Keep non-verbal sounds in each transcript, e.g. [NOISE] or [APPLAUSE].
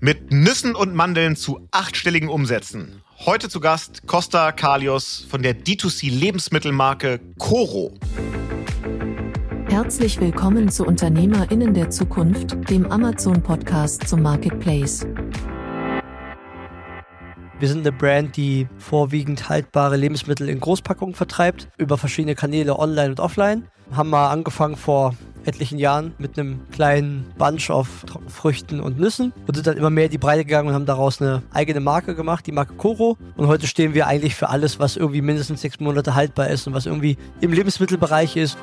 Mit Nüssen und Mandeln zu achtstelligen Umsätzen. Heute zu Gast Costa Kalios von der D2C Lebensmittelmarke Coro. Herzlich willkommen zu Unternehmerinnen der Zukunft, dem Amazon-Podcast zum Marketplace. Wir sind eine Brand, die vorwiegend haltbare Lebensmittel in Großpackungen vertreibt, über verschiedene Kanäle online und offline. Haben mal angefangen vor etlichen Jahren mit einem kleinen Bunch auf Früchten und Nüssen und sind dann immer mehr in die Breite gegangen und haben daraus eine eigene Marke gemacht, die Marke Koro. Und heute stehen wir eigentlich für alles, was irgendwie mindestens sechs Monate haltbar ist und was irgendwie im Lebensmittelbereich ist.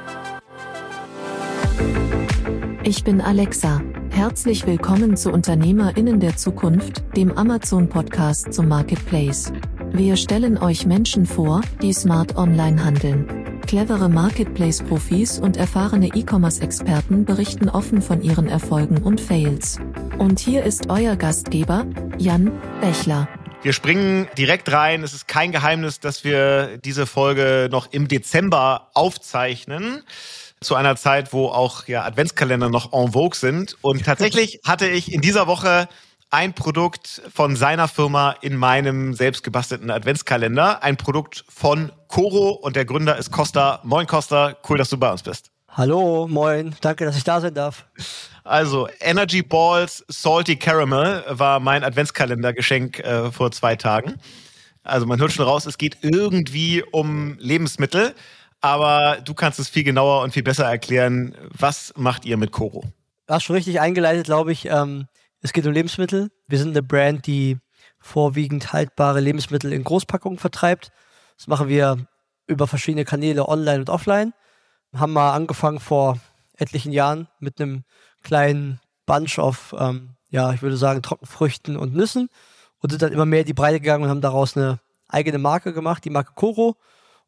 Ich bin Alexa. Herzlich willkommen zu Unternehmerinnen der Zukunft, dem Amazon-Podcast zum Marketplace. Wir stellen euch Menschen vor, die smart online handeln. Clevere Marketplace-Profis und erfahrene E-Commerce-Experten berichten offen von ihren Erfolgen und Fails. Und hier ist euer Gastgeber, Jan Bechler. Wir springen direkt rein. Es ist kein Geheimnis, dass wir diese Folge noch im Dezember aufzeichnen zu einer Zeit, wo auch ja Adventskalender noch en vogue sind. Und [LAUGHS] tatsächlich hatte ich in dieser Woche ein Produkt von seiner Firma in meinem selbst gebastelten Adventskalender. Ein Produkt von Coro und der Gründer ist Costa. Moin Costa, cool, dass du bei uns bist. Hallo, moin, danke, dass ich da sein darf. Also, Energy Balls Salty Caramel war mein Adventskalendergeschenk äh, vor zwei Tagen. Also man hört schon raus, es geht irgendwie um Lebensmittel aber du kannst es viel genauer und viel besser erklären. Was macht ihr mit Coro? Du hast schon richtig eingeleitet, glaube ich. Ähm, es geht um Lebensmittel. Wir sind eine Brand, die vorwiegend haltbare Lebensmittel in Großpackungen vertreibt. Das machen wir über verschiedene Kanäle online und offline. Haben mal angefangen vor etlichen Jahren mit einem kleinen Bunch auf, ähm, ja, ich würde sagen, Trockenfrüchten und Nüssen und sind dann immer mehr in die Breite gegangen und haben daraus eine eigene Marke gemacht, die Marke Coro.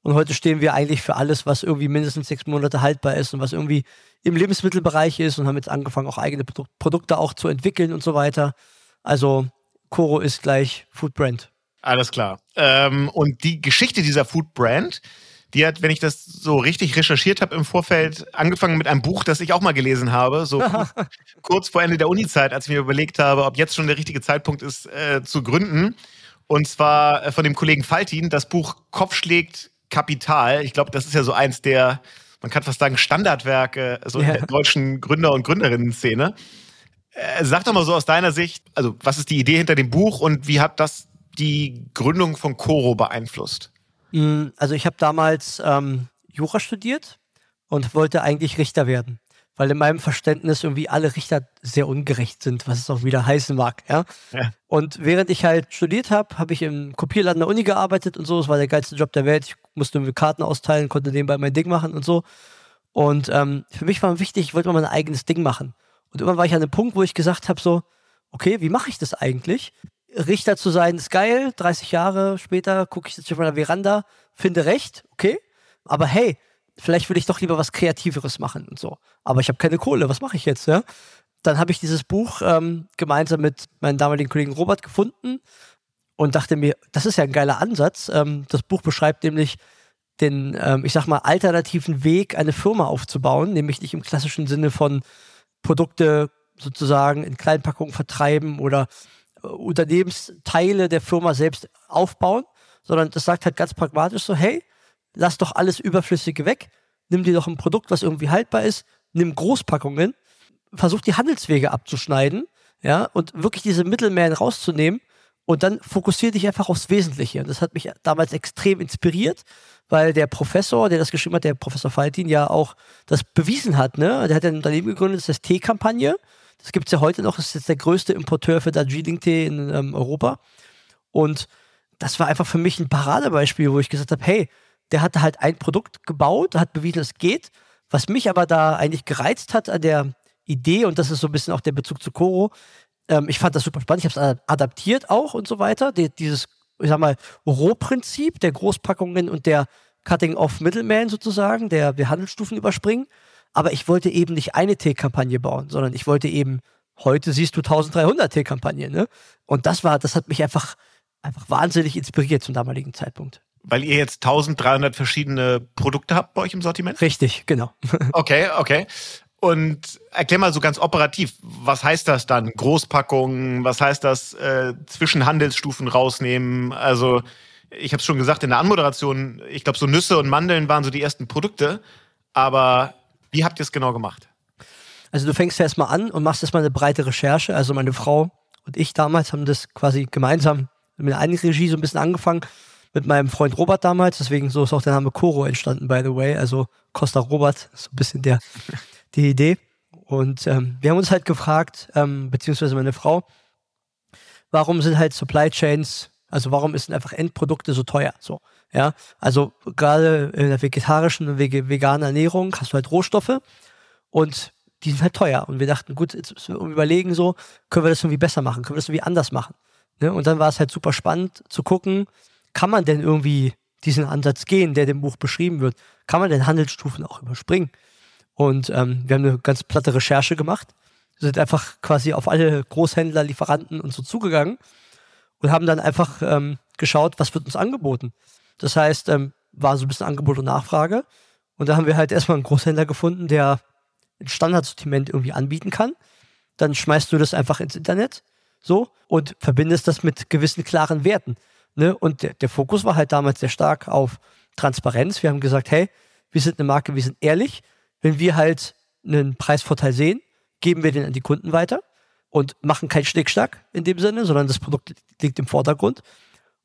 Und heute stehen wir eigentlich für alles, was irgendwie mindestens sechs Monate haltbar ist und was irgendwie im Lebensmittelbereich ist und haben jetzt angefangen, auch eigene Produ Produkte auch zu entwickeln und so weiter. Also Coro ist gleich Food Brand. Alles klar. Ähm, und die Geschichte dieser Food Brand, die hat, wenn ich das so richtig recherchiert habe im Vorfeld, angefangen mit einem Buch, das ich auch mal gelesen habe, so [LAUGHS] kurz, kurz vor Ende der Uni-Zeit, als ich mir überlegt habe, ob jetzt schon der richtige Zeitpunkt ist, äh, zu gründen. Und zwar äh, von dem Kollegen Faltin, das Buch Kopf schlägt Kapital. Ich glaube, das ist ja so eins der, man kann fast sagen, Standardwerke so ja. der deutschen Gründer- und Gründerinnen-Szene. Äh, sag doch mal so aus deiner Sicht, also was ist die Idee hinter dem Buch und wie hat das die Gründung von Coro beeinflusst? Mm, also ich habe damals ähm, Jura studiert und wollte eigentlich Richter werden weil in meinem Verständnis irgendwie alle Richter sehr ungerecht sind, was es auch wieder heißen mag. Ja? ja. Und während ich halt studiert habe, habe ich im Kopierladen der Uni gearbeitet und so. Es war der geilste Job der Welt. Ich musste mir Karten austeilen, konnte nebenbei mein Ding machen und so. Und ähm, für mich war wichtig, ich wollte mal mein eigenes Ding machen. Und irgendwann war ich an einem Punkt, wo ich gesagt habe, so, okay, wie mache ich das eigentlich? Richter zu sein ist geil. 30 Jahre später gucke ich jetzt auf meiner Veranda, finde Recht, okay. Aber hey, vielleicht würde ich doch lieber was Kreativeres machen und so. Aber ich habe keine Kohle, was mache ich jetzt, ja? Dann habe ich dieses Buch ähm, gemeinsam mit meinem damaligen Kollegen Robert gefunden und dachte mir, das ist ja ein geiler Ansatz. Ähm, das Buch beschreibt nämlich den, ähm, ich sag mal, alternativen Weg, eine Firma aufzubauen, nämlich nicht im klassischen Sinne von Produkte sozusagen in Kleinpackungen vertreiben oder äh, Unternehmensteile der Firma selbst aufbauen, sondern das sagt halt ganz pragmatisch so, hey, lass doch alles Überflüssige weg, nimm dir doch ein Produkt, was irgendwie haltbar ist, nimm Großpackungen, versuch die Handelswege abzuschneiden, ja, und wirklich diese Mittelmeeren rauszunehmen und dann fokussiere dich einfach aufs Wesentliche. Und das hat mich damals extrem inspiriert, weil der Professor, der das geschrieben hat, der Professor Faltin, ja auch das bewiesen hat. Ne? Der hat ein Unternehmen gegründet, das ist Tee-Kampagne. Das gibt es ja heute noch. Das ist jetzt der größte Importeur für Darjeeling-Tee in ähm, Europa. Und das war einfach für mich ein Paradebeispiel, wo ich gesagt habe, hey, der hatte halt ein Produkt gebaut, hat bewiesen, es geht. Was mich aber da eigentlich gereizt hat an der Idee, und das ist so ein bisschen auch der Bezug zu Koro, ähm, ich fand das super spannend, ich habe es adaptiert auch und so weiter. Die, dieses, ich sag mal, Rohprinzip der Großpackungen und der Cutting-off-Middleman sozusagen, der, der Handelsstufen überspringen. Aber ich wollte eben nicht eine T-Kampagne bauen, sondern ich wollte eben, heute siehst du 1300 T-Kampagnen, ne? Und das war, das hat mich einfach, einfach wahnsinnig inspiriert zum damaligen Zeitpunkt. Weil ihr jetzt 1300 verschiedene Produkte habt bei euch im Sortiment? Richtig, genau. [LAUGHS] okay, okay. Und erklär mal so ganz operativ, was heißt das dann? Großpackungen, was heißt das äh, zwischen Handelsstufen rausnehmen? Also ich habe es schon gesagt in der Anmoderation, ich glaube so Nüsse und Mandeln waren so die ersten Produkte, aber wie habt ihr es genau gemacht? Also du fängst ja erstmal an und machst erstmal eine breite Recherche. Also meine Frau und ich damals haben das quasi gemeinsam mit der Eigenregie so ein bisschen angefangen mit meinem Freund Robert damals. Deswegen so ist auch der Name Koro entstanden, by the way. Also Costa Robert, so ein bisschen der, [LAUGHS] die Idee. Und ähm, wir haben uns halt gefragt, ähm, beziehungsweise meine Frau, warum sind halt Supply Chains, also warum sind einfach Endprodukte so teuer? So, ja. Also gerade in der vegetarischen und veganen Ernährung hast du halt Rohstoffe und die sind halt teuer. Und wir dachten, gut, jetzt müssen wir überlegen, so, können wir das irgendwie besser machen, können wir das irgendwie anders machen. Ne? Und dann war es halt super spannend zu gucken, kann man denn irgendwie diesen Ansatz gehen, der dem Buch beschrieben wird? Kann man denn Handelsstufen auch überspringen? Und ähm, wir haben eine ganz platte Recherche gemacht, sind einfach quasi auf alle Großhändler, Lieferanten und so zugegangen und haben dann einfach ähm, geschaut, was wird uns angeboten. Das heißt, ähm, war so ein bisschen Angebot und Nachfrage. Und da haben wir halt erstmal einen Großhändler gefunden, der ein Standardsortiment irgendwie anbieten kann. Dann schmeißt du das einfach ins Internet so und verbindest das mit gewissen klaren Werten. Ne? Und der, der Fokus war halt damals sehr stark auf Transparenz. Wir haben gesagt, hey, wir sind eine Marke, wir sind ehrlich. Wenn wir halt einen Preisvorteil sehen, geben wir den an die Kunden weiter und machen keinen Schnickschnack in dem Sinne, sondern das Produkt liegt im Vordergrund.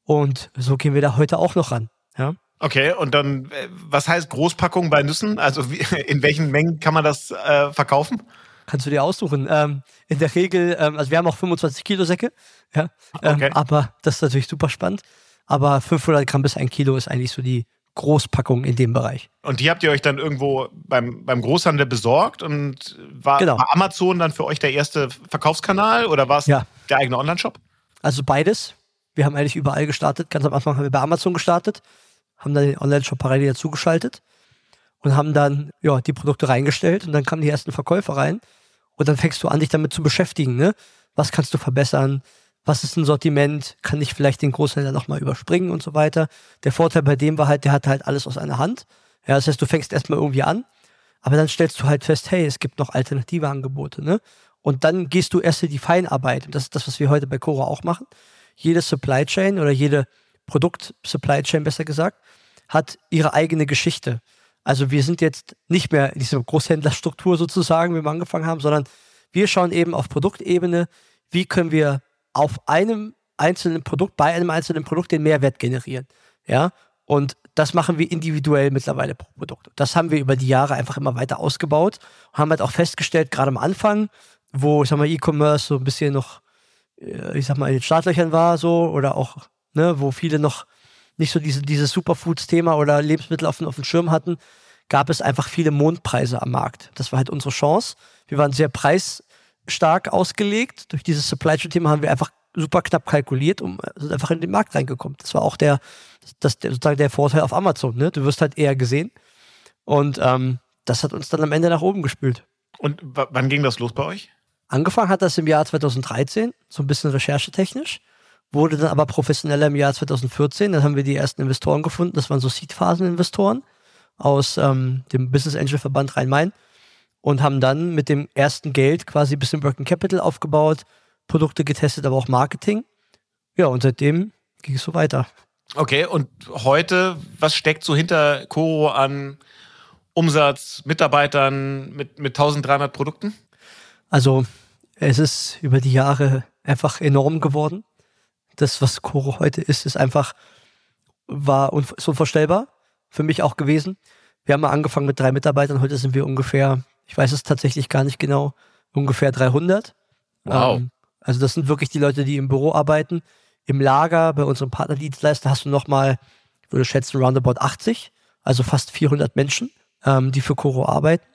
Und so gehen wir da heute auch noch ran. Ja. Okay, und dann, äh, was heißt Großpackung bei Nüssen? Also [LAUGHS] in welchen Mengen kann man das äh, verkaufen? Kannst du dir aussuchen. Ähm, in der Regel, ähm, also wir haben auch 25 Kilo Säcke, ja, ähm, okay. aber das ist natürlich super spannend. Aber 500 Gramm bis ein Kilo ist eigentlich so die Großpackung in dem Bereich. Und die habt ihr euch dann irgendwo beim, beim Großhandel besorgt und war, genau. war Amazon dann für euch der erste Verkaufskanal oder war es ja. der eigene Online-Shop? Also beides. Wir haben eigentlich überall gestartet. Ganz am Anfang haben wir bei Amazon gestartet haben dann den Online-Shop parallel dazugeschaltet und haben dann ja, die Produkte reingestellt und dann kamen die ersten Verkäufer rein und dann fängst du an, dich damit zu beschäftigen. Ne? Was kannst du verbessern? Was ist ein Sortiment? Kann ich vielleicht den Großhändler nochmal überspringen und so weiter? Der Vorteil bei dem war halt, der hatte halt alles aus einer Hand. Ja, das heißt, du fängst erstmal irgendwie an, aber dann stellst du halt fest, hey, es gibt noch alternative Angebote. Ne? Und dann gehst du erst in die Feinarbeit. Und das ist das, was wir heute bei Cora auch machen. Jede Supply Chain oder jede Produkt-Supply Chain besser gesagt, hat ihre eigene Geschichte. Also wir sind jetzt nicht mehr in dieser Großhändlerstruktur sozusagen, wie wir angefangen haben, sondern wir schauen eben auf Produktebene, wie können wir auf einem einzelnen Produkt, bei einem einzelnen Produkt den Mehrwert generieren. Ja, und das machen wir individuell mittlerweile pro Produkt. Das haben wir über die Jahre einfach immer weiter ausgebaut haben halt auch festgestellt, gerade am Anfang, wo, ich sag E-Commerce so ein bisschen noch, äh, ich sag mal, in den Startlöchern war, so, oder auch ne, wo viele noch nicht so diese, dieses Superfoods-Thema oder Lebensmittel auf, auf dem Schirm hatten, gab es einfach viele Mondpreise am Markt. Das war halt unsere Chance. Wir waren sehr preisstark ausgelegt. Durch dieses Supply Chain-Thema haben wir einfach super knapp kalkuliert und sind einfach in den Markt reingekommen. Das war auch der, das, der, sozusagen der Vorteil auf Amazon. Ne? Du wirst halt eher gesehen. Und ähm, das hat uns dann am Ende nach oben gespült. Und wann ging das los bei euch? Angefangen hat das im Jahr 2013, so ein bisschen recherchetechnisch wurde dann aber professioneller im Jahr 2014. Dann haben wir die ersten Investoren gefunden. Das waren so Seed-Phasen-Investoren aus ähm, dem Business Angel Verband Rhein-Main und haben dann mit dem ersten Geld quasi ein bisschen Working Capital aufgebaut, Produkte getestet, aber auch Marketing. Ja, und seitdem ging es so weiter. Okay, und heute, was steckt so hinter Coro an Umsatz, Mitarbeitern mit, mit 1300 Produkten? Also, es ist über die Jahre einfach enorm geworden das, was Koro heute ist, ist einfach, war un ist unvorstellbar. Für mich auch gewesen. Wir haben mal angefangen mit drei Mitarbeitern, heute sind wir ungefähr, ich weiß es tatsächlich gar nicht genau, ungefähr 300. Wow. Ähm, also das sind wirklich die Leute, die im Büro arbeiten. Im Lager bei unserem Partnerdienstleister hast du nochmal, ich würde schätzen, roundabout 80, also fast 400 Menschen, ähm, die für Coro arbeiten.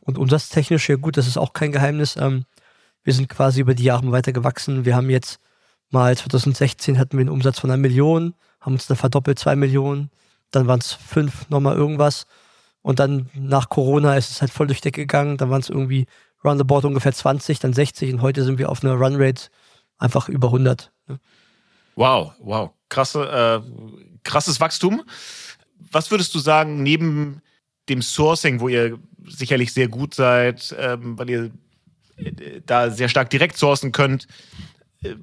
Und umsatztechnisch, ja gut, das ist auch kein Geheimnis. Ähm, wir sind quasi über die Jahre weiter gewachsen. Wir haben jetzt Mal 2016 hatten wir einen Umsatz von einer Million, haben uns dann verdoppelt, zwei Millionen. Dann waren es fünf, nochmal irgendwas. Und dann nach Corona ist es halt voll durch die Decke gegangen. Dann waren es irgendwie roundabout ungefähr 20, dann 60 und heute sind wir auf einer Runrate einfach über 100. Ne? Wow, wow. Krasse, äh, krasses Wachstum. Was würdest du sagen, neben dem Sourcing, wo ihr sicherlich sehr gut seid, ähm, weil ihr äh, da sehr stark direkt sourcen könnt.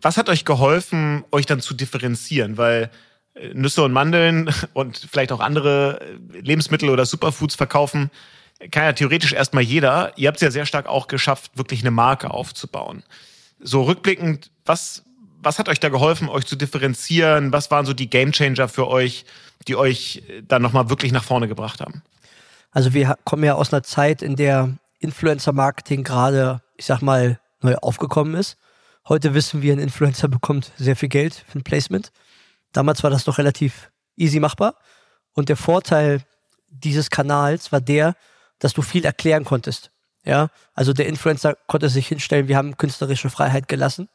Was hat euch geholfen, euch dann zu differenzieren? Weil äh, Nüsse und Mandeln [LAUGHS] und vielleicht auch andere äh, Lebensmittel oder Superfoods verkaufen, kann ja theoretisch erstmal jeder. Ihr habt es ja sehr stark auch geschafft, wirklich eine Marke aufzubauen. So rückblickend, was, was hat euch da geholfen, euch zu differenzieren? Was waren so die Gamechanger für euch, die euch dann nochmal wirklich nach vorne gebracht haben? Also wir kommen ja aus einer Zeit, in der Influencer-Marketing gerade, ich sag mal, neu aufgekommen ist. Heute wissen wir, ein Influencer bekommt sehr viel Geld für ein Placement. Damals war das noch relativ easy machbar. Und der Vorteil dieses Kanals war der, dass du viel erklären konntest. Ja, also der Influencer konnte sich hinstellen, wir haben künstlerische Freiheit gelassen.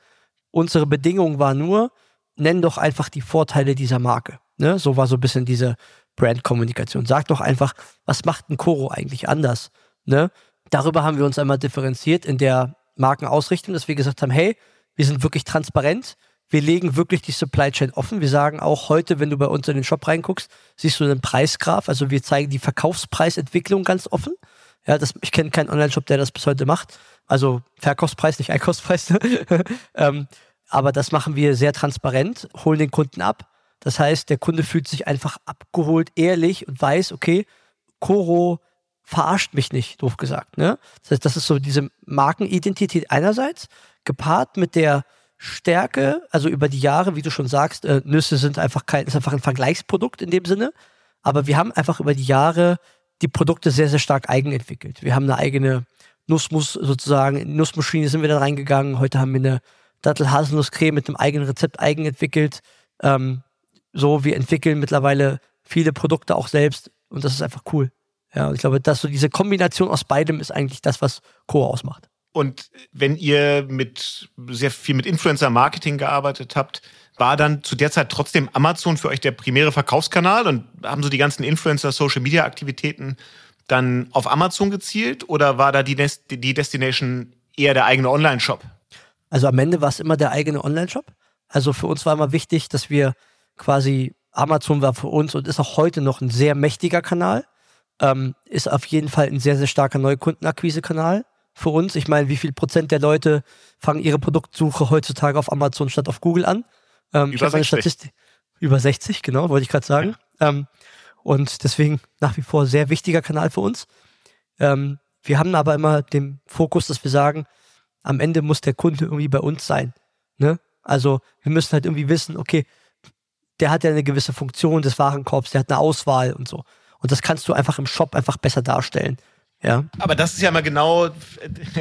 Unsere Bedingung war nur, nenn doch einfach die Vorteile dieser Marke. Ne? So war so ein bisschen diese Brandkommunikation. Sag doch einfach, was macht ein Koro eigentlich anders? Ne? Darüber haben wir uns einmal differenziert in der Markenausrichtung, dass wir gesagt haben, hey, wir sind wirklich transparent. Wir legen wirklich die Supply Chain offen. Wir sagen auch heute, wenn du bei uns in den Shop reinguckst, siehst du einen Preisgraph. Also wir zeigen die Verkaufspreisentwicklung ganz offen. Ja, das, ich kenne keinen Online-Shop, der das bis heute macht. Also Verkaufspreis, nicht [LAUGHS] Einkaufspreis. ähm, aber das machen wir sehr transparent, holen den Kunden ab. Das heißt, der Kunde fühlt sich einfach abgeholt, ehrlich und weiß, okay, Coro verarscht mich nicht, doof gesagt. Ne? Das heißt, das ist so diese Markenidentität einerseits, gepaart mit der Stärke, also über die Jahre, wie du schon sagst, äh, Nüsse sind einfach kein, ist einfach ein Vergleichsprodukt in dem Sinne. Aber wir haben einfach über die Jahre die Produkte sehr, sehr stark eigenentwickelt. Wir haben eine eigene Nussmus sozusagen, in Nussmaschine sind wir dann reingegangen. Heute haben wir eine Dattel-Haselnuss-Creme mit einem eigenen Rezept eigenentwickelt. Ähm, so, wir entwickeln mittlerweile viele Produkte auch selbst und das ist einfach cool. Ja, und ich glaube, dass so diese Kombination aus beidem ist eigentlich das, was Co ausmacht. Und wenn ihr mit sehr viel mit Influencer-Marketing gearbeitet habt, war dann zu der Zeit trotzdem Amazon für euch der primäre Verkaufskanal und haben so die ganzen Influencer-Social-Media-Aktivitäten dann auf Amazon gezielt oder war da die, Des die Destination eher der eigene Online-Shop? Also am Ende war es immer der eigene Online-Shop. Also für uns war immer wichtig, dass wir quasi Amazon war für uns und ist auch heute noch ein sehr mächtiger Kanal. Ähm, ist auf jeden Fall ein sehr, sehr starker Neukundenakquise-Kanal für uns. Ich meine, wie viel Prozent der Leute fangen ihre Produktsuche heutzutage auf Amazon statt auf Google an? Ähm, über 60. Statistik. Über 60, genau, wollte ich gerade sagen. Ja. Ähm, und deswegen nach wie vor sehr wichtiger Kanal für uns. Ähm, wir haben aber immer den Fokus, dass wir sagen, am Ende muss der Kunde irgendwie bei uns sein. Ne? Also wir müssen halt irgendwie wissen, okay, der hat ja eine gewisse Funktion des Warenkorbs, der hat eine Auswahl und so. Und das kannst du einfach im Shop einfach besser darstellen. Ja. Aber das ist ja mal genau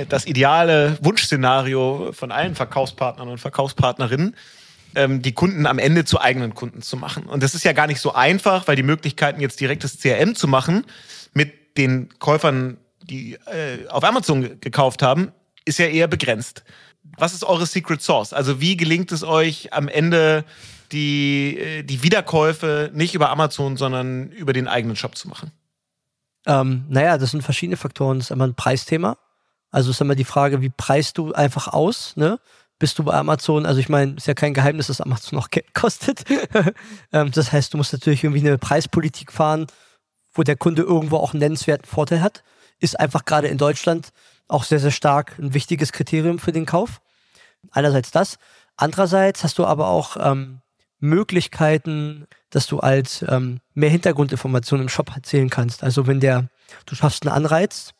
das ideale Wunschszenario von allen Verkaufspartnern und Verkaufspartnerinnen, ähm, die Kunden am Ende zu eigenen Kunden zu machen. Und das ist ja gar nicht so einfach, weil die Möglichkeiten jetzt direktes CRM zu machen mit den Käufern, die äh, auf Amazon gekauft haben, ist ja eher begrenzt. Was ist eure Secret Source? Also wie gelingt es euch am Ende die, äh, die Wiederkäufe nicht über Amazon, sondern über den eigenen Shop zu machen? Ähm, naja, das sind verschiedene Faktoren. Das ist immer ein Preisthema. Also ist immer die Frage, wie preist du einfach aus, ne? Bist du bei Amazon, also ich meine, ist ja kein Geheimnis, dass Amazon auch Geld kostet. [LAUGHS] ähm, das heißt, du musst natürlich irgendwie eine Preispolitik fahren, wo der Kunde irgendwo auch einen nennenswerten Vorteil hat. Ist einfach gerade in Deutschland auch sehr, sehr stark ein wichtiges Kriterium für den Kauf. Einerseits das. Andererseits hast du aber auch ähm, Möglichkeiten, dass du als ähm, mehr Hintergrundinformationen im Shop erzählen kannst. Also wenn der, du schaffst einen Anreiz,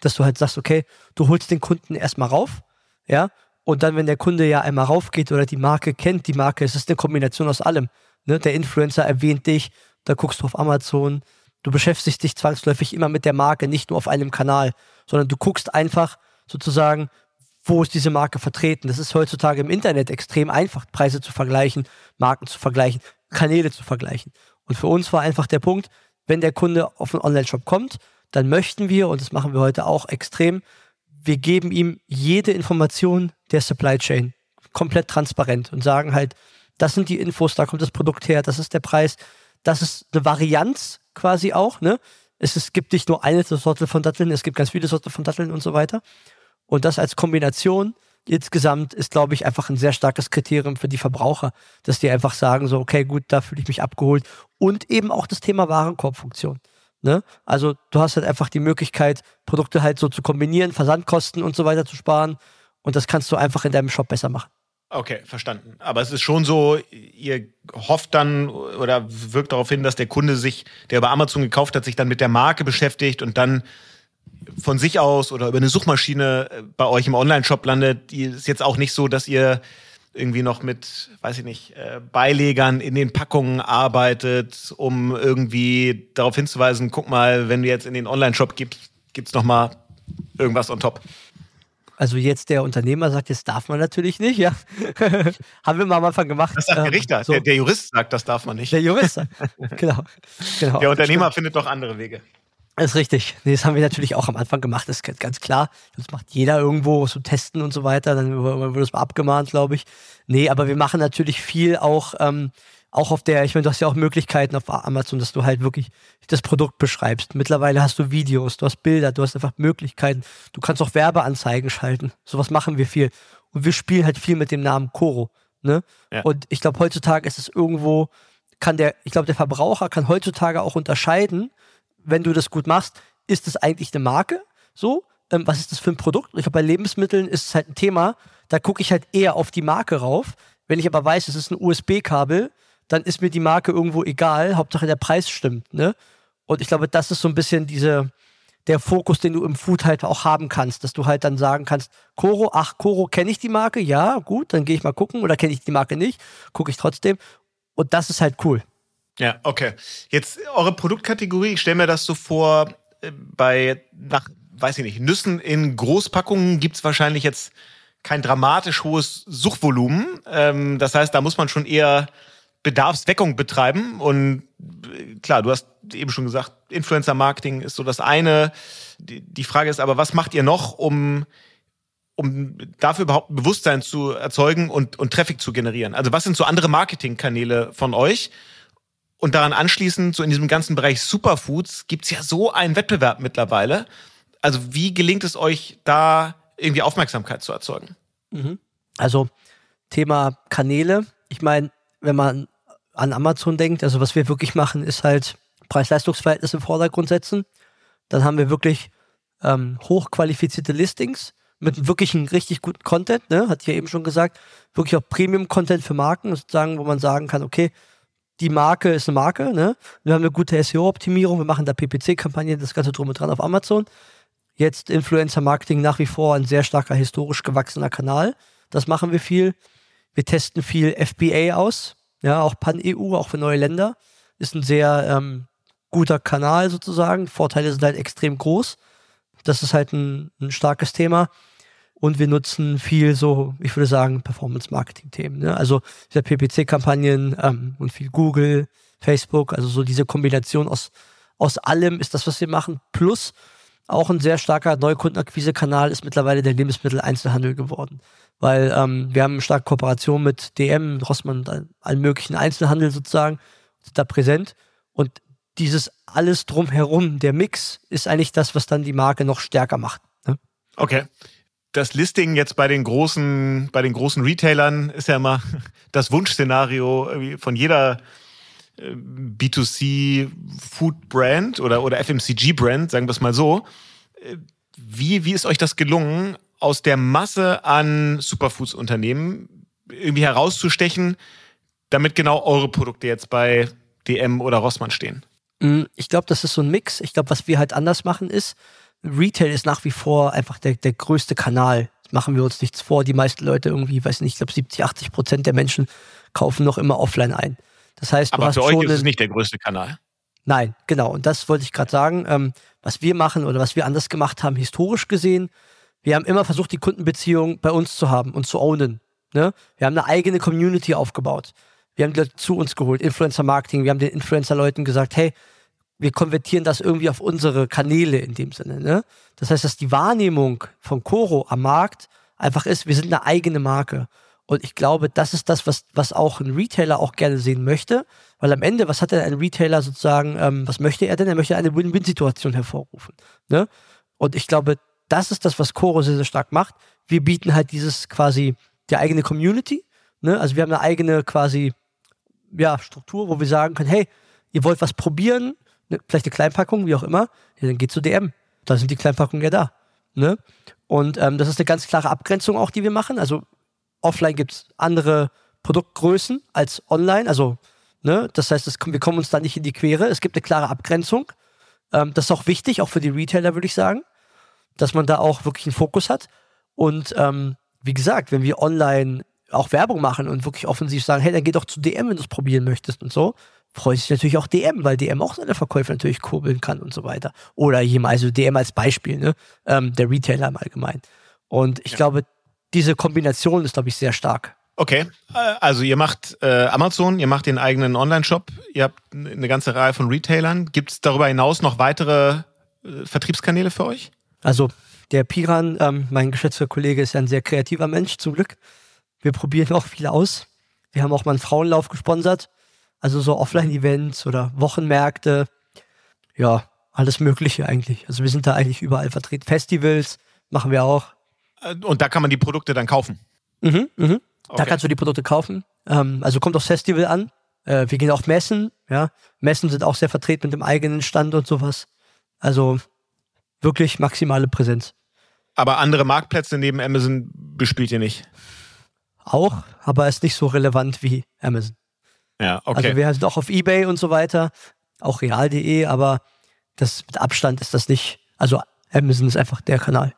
dass du halt sagst, okay, du holst den Kunden erstmal rauf, ja, und dann, wenn der Kunde ja einmal raufgeht oder die Marke kennt, die Marke, es ist eine Kombination aus allem. Ne? Der Influencer erwähnt dich, da guckst du auf Amazon, du beschäftigst dich zwangsläufig immer mit der Marke, nicht nur auf einem Kanal, sondern du guckst einfach sozusagen, wo ist diese Marke vertreten. Das ist heutzutage im Internet extrem einfach, Preise zu vergleichen, Marken zu vergleichen, Kanäle zu vergleichen. Und für uns war einfach der Punkt, wenn der Kunde auf einen Online-Shop kommt, dann möchten wir, und das machen wir heute auch extrem, wir geben ihm jede Information der Supply Chain komplett transparent und sagen halt, das sind die Infos, da kommt das Produkt her, das ist der Preis, das ist eine Varianz quasi auch, ne? Es, ist, gibt nicht nur eine Sorte von Datteln, es gibt ganz viele Sorten von Datteln und so weiter. Und das als Kombination insgesamt ist, glaube ich, einfach ein sehr starkes Kriterium für die Verbraucher, dass die einfach sagen, so, okay, gut, da fühle ich mich abgeholt. Und eben auch das Thema Warenkorbfunktion. Ne? Also du hast halt einfach die Möglichkeit, Produkte halt so zu kombinieren, Versandkosten und so weiter zu sparen. Und das kannst du einfach in deinem Shop besser machen. Okay, verstanden. Aber es ist schon so, ihr hofft dann oder wirkt darauf hin, dass der Kunde sich, der über Amazon gekauft hat, sich dann mit der Marke beschäftigt und dann von sich aus oder über eine Suchmaschine äh, bei euch im Online-Shop landet. Die ist jetzt auch nicht so, dass ihr irgendwie noch mit, weiß ich nicht, äh, Beilegern in den Packungen arbeitet, um irgendwie darauf hinzuweisen, guck mal, wenn du jetzt in den Online-Shop gibst, gibt's noch mal irgendwas on top. Also jetzt der Unternehmer sagt, das darf man natürlich nicht, ja. [LAUGHS] Haben wir mal am Anfang gemacht. Das sagt der ähm, Richter. So. Der, der, Jurist sagt, das darf man nicht. Der Jurist sagt, [LAUGHS] genau. genau. Der Unternehmer findet doch andere Wege. Das ist richtig. Nee, das haben wir natürlich auch am Anfang gemacht, das ist ganz klar. Das macht jeder irgendwo, so testen und so weiter. Dann wurde es mal abgemahnt, glaube ich. Nee, aber wir machen natürlich viel auch, ähm, auch auf der, ich meine, du hast ja auch Möglichkeiten auf Amazon, dass du halt wirklich das Produkt beschreibst. Mittlerweile hast du Videos, du hast Bilder, du hast einfach Möglichkeiten. Du kannst auch Werbeanzeigen schalten. Sowas machen wir viel. Und wir spielen halt viel mit dem Namen Koro. Ne? Ja. Und ich glaube, heutzutage ist es irgendwo, kann der, ich glaube, der Verbraucher kann heutzutage auch unterscheiden, wenn du das gut machst, ist das eigentlich eine Marke? So, ähm, was ist das für ein Produkt? Ich glaube, bei Lebensmitteln ist es halt ein Thema, da gucke ich halt eher auf die Marke rauf. Wenn ich aber weiß, es ist ein USB-Kabel, dann ist mir die Marke irgendwo egal, Hauptsache der Preis stimmt, ne? Und ich glaube, das ist so ein bisschen diese, der Fokus, den du im Food halt auch haben kannst, dass du halt dann sagen kannst, Koro, ach, Koro, kenne ich die Marke? Ja, gut, dann gehe ich mal gucken oder kenne ich die Marke nicht, gucke ich trotzdem. Und das ist halt cool. Ja, okay. Jetzt eure Produktkategorie, ich stelle mir das so vor, äh, bei, nach, weiß ich nicht, Nüssen in Großpackungen gibt's wahrscheinlich jetzt kein dramatisch hohes Suchvolumen. Ähm, das heißt, da muss man schon eher Bedarfsweckung betreiben. Und äh, klar, du hast eben schon gesagt, Influencer-Marketing ist so das eine. Die, die Frage ist aber, was macht ihr noch, um um dafür überhaupt ein Bewusstsein zu erzeugen und, und Traffic zu generieren? Also was sind so andere Marketingkanäle von euch? Und daran anschließend, so in diesem ganzen Bereich Superfoods, gibt's ja so einen Wettbewerb mittlerweile. Also wie gelingt es euch, da irgendwie Aufmerksamkeit zu erzeugen? Mhm. Also Thema Kanäle. Ich meine, wenn man an Amazon denkt, also was wir wirklich machen, ist halt Preis-Leistungs-Verhältnis im Vordergrund setzen. Dann haben wir wirklich ähm, hochqualifizierte Listings mit wirklich einem richtig guten Content, ne? hat ja eben schon gesagt, wirklich auch Premium-Content für Marken, sozusagen, wo man sagen kann, okay, die Marke ist eine Marke, ne? Wir haben eine gute SEO-Optimierung, wir machen da PPC-Kampagnen, das Ganze drum und dran auf Amazon. Jetzt Influencer-Marketing nach wie vor ein sehr starker historisch gewachsener Kanal. Das machen wir viel. Wir testen viel FBA aus, ja, auch Pan-EU, auch für neue Länder. Ist ein sehr ähm, guter Kanal sozusagen. Vorteile sind halt extrem groß. Das ist halt ein, ein starkes Thema. Und wir nutzen viel so, ich würde sagen, Performance-Marketing-Themen. Ne? Also diese PPC-Kampagnen ähm, und viel Google, Facebook, also so diese Kombination aus, aus allem ist das, was wir machen. Plus auch ein sehr starker Neukundenakquise-Kanal ist mittlerweile der Lebensmitteleinzelhandel geworden. Weil ähm, wir haben eine starke Kooperation mit DM, Rossmann und allen möglichen Einzelhandel sozusagen, sind da präsent. Und dieses alles drumherum, der Mix, ist eigentlich das, was dann die Marke noch stärker macht. Ne? Okay das Listing jetzt bei den großen, bei den großen Retailern ist ja immer [LAUGHS] das Wunschszenario von jeder äh, B2C Food Brand oder, oder FMCG Brand, sagen wir es mal so. Äh, wie, wie ist euch das gelungen, aus der Masse an Superfoods Unternehmen irgendwie herauszustechen, damit genau eure Produkte jetzt bei DM oder Rossmann stehen? Mm, ich glaube, das ist so ein Mix. Ich glaube, was wir halt anders machen ist, Retail ist nach wie vor einfach der, der größte Kanal. Das machen wir uns nichts vor. Die meisten Leute irgendwie, weiß nicht, ich glaube 70, 80 Prozent der Menschen kaufen noch immer offline ein. Das heißt, aber für euch ist es nicht der größte Kanal. Nein, genau. Und das wollte ich gerade sagen. Ähm, was wir machen oder was wir anders gemacht haben, historisch gesehen, wir haben immer versucht, die Kundenbeziehung bei uns zu haben und zu ownen. Ne? Wir haben eine eigene Community aufgebaut. Wir haben die Leute zu uns geholt, Influencer Marketing. Wir haben den Influencer-Leuten gesagt, hey, wir konvertieren das irgendwie auf unsere Kanäle in dem Sinne. Ne? Das heißt, dass die Wahrnehmung von Coro am Markt einfach ist, wir sind eine eigene Marke. Und ich glaube, das ist das, was, was auch ein Retailer auch gerne sehen möchte. Weil am Ende, was hat denn ein Retailer sozusagen, ähm, was möchte er denn? Er möchte eine Win-Win-Situation hervorrufen. Ne? Und ich glaube, das ist das, was Coro sehr, sehr stark macht. Wir bieten halt dieses quasi die eigene Community. Ne? Also wir haben eine eigene quasi ja, Struktur, wo wir sagen können, hey, ihr wollt was probieren, ne, vielleicht eine Kleinpackung, wie auch immer, ja, dann geht zu DM. Da sind die Kleinpackungen ja da. Ne? Und ähm, das ist eine ganz klare Abgrenzung auch, die wir machen. Also offline gibt es andere Produktgrößen als online. Also, ne, das heißt, das, wir kommen uns da nicht in die Quere. Es gibt eine klare Abgrenzung. Ähm, das ist auch wichtig, auch für die Retailer, würde ich sagen, dass man da auch wirklich einen Fokus hat. Und ähm, wie gesagt, wenn wir online auch Werbung machen und wirklich offensiv sagen, hey, dann geh doch zu DM, wenn du es probieren möchtest und so, freut sich natürlich auch DM, weil DM auch seine Verkäufe natürlich kurbeln kann und so weiter. Oder jemand, also DM als Beispiel, ne? Ähm, der Retailer im Allgemeinen. Und ich ja. glaube, diese Kombination ist, glaube ich, sehr stark. Okay, äh, also ihr macht äh, Amazon, ihr macht den eigenen Online-Shop, ihr habt eine ganze Reihe von Retailern. Gibt es darüber hinaus noch weitere äh, Vertriebskanäle für euch? Also der Piran, ähm, mein geschätzter Kollege, ist ja ein sehr kreativer Mensch, zum Glück. Wir probieren auch viel aus. Wir haben auch mal einen Frauenlauf gesponsert. Also so Offline-Events oder Wochenmärkte. Ja, alles Mögliche eigentlich. Also wir sind da eigentlich überall vertreten. Festivals machen wir auch. Äh, und da kann man die Produkte dann kaufen? Mhm, mhm. Okay. Da kannst du die Produkte kaufen. Ähm, also kommt aufs Festival an. Äh, wir gehen auf Messen. Ja, Messen sind auch sehr vertreten mit dem eigenen Stand und sowas. Also wirklich maximale Präsenz. Aber andere Marktplätze neben Amazon bespielt ihr nicht? Auch, aber ist nicht so relevant wie Amazon. Ja, okay. Also wir sind auch auf Ebay und so weiter, auch real.de, aber das mit Abstand ist das nicht. Also Amazon ist einfach der Kanal.